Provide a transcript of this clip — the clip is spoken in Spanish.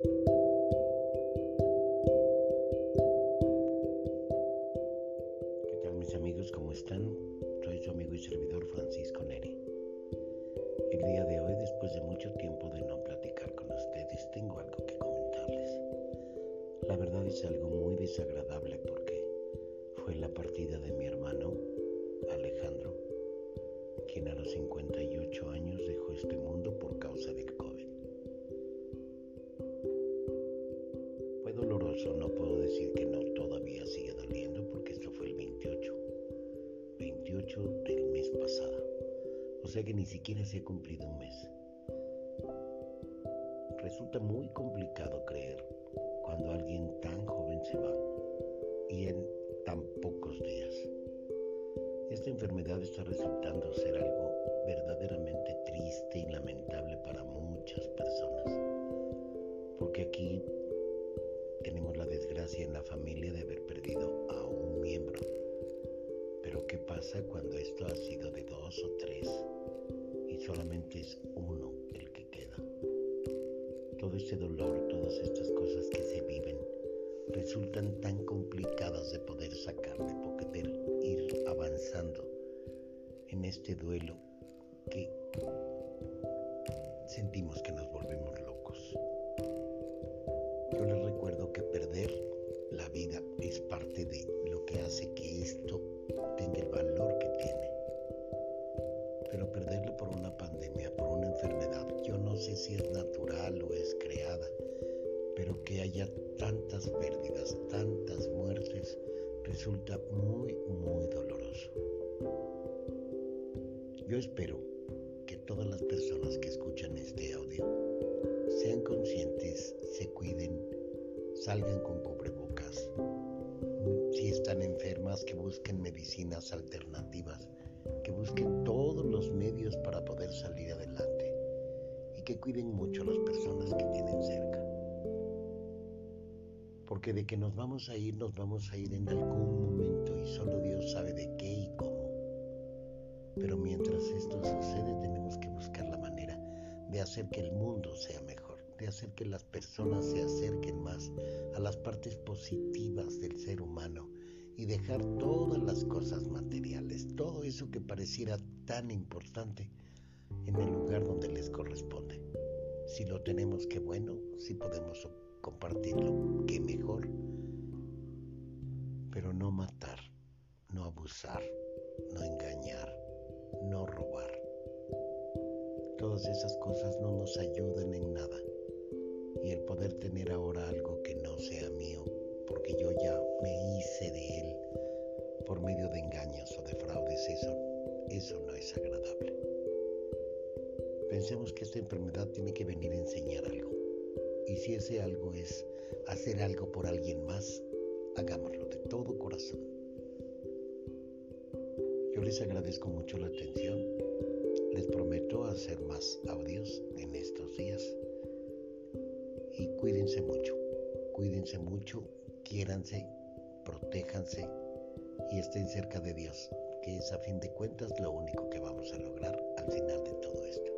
¿Qué tal mis amigos? ¿Cómo están? Soy su amigo y servidor Francisco Neri. El día de hoy, después de mucho tiempo de no platicar con ustedes, tengo algo que comentarles. La verdad es algo muy desagradable porque fue la partida de mi hermano Alejandro, quien a los 58 años dejó este mundo por causa del COVID. Doloroso, no puedo decir que no, todavía sigue doliendo porque esto fue el 28, 28 del mes pasado, o sea que ni siquiera se ha cumplido un mes. Resulta muy complicado creer cuando alguien tan joven se va y en tan pocos días. Esta enfermedad está resultando ser algo verdaderamente triste y lamentable solamente es uno el que queda? Todo este dolor, todas estas cosas que se viven, resultan tan complicadas de poder sacar, de poder ir avanzando en este duelo que sentimos que nos volvemos locos. Yo les recuerdo que perder la vida es parte de lo que hace que esto tenga el valor que tiene. Pero perderlo por una sé si es natural o es creada, pero que haya tantas pérdidas, tantas muertes, resulta muy, muy doloroso. Yo espero que todas las personas que escuchan este audio sean conscientes, se cuiden, salgan con cubrebocas. Si están enfermas, que busquen medicinas alternativas, que busquen todos los medios para poder salir que cuiden mucho a las personas que tienen cerca. Porque de que nos vamos a ir, nos vamos a ir en algún momento y solo Dios sabe de qué y cómo. Pero mientras esto sucede tenemos que buscar la manera de hacer que el mundo sea mejor, de hacer que las personas se acerquen más a las partes positivas del ser humano y dejar todas las cosas materiales, todo eso que pareciera tan importante en el lugar donde les corresponde. Si lo tenemos, qué bueno, si podemos compartirlo, qué mejor, pero no matar, no abusar, no engañar, no robar. Todas esas cosas no nos ayudan en nada. Y el poder tener ahora algo que no sea mío, porque yo ya me hice de él por medio de engaños o de fraudes, eso, eso no es agradable. Pensemos que esta enfermedad tiene que venir a enseñar algo. Y si ese algo es hacer algo por alguien más, hagámoslo de todo corazón. Yo les agradezco mucho la atención. Les prometo hacer más audios en estos días. Y cuídense mucho. Cuídense mucho, quiéranse, protéjanse y estén cerca de Dios, que es a fin de cuentas lo único que vamos a lograr al final de todo esto.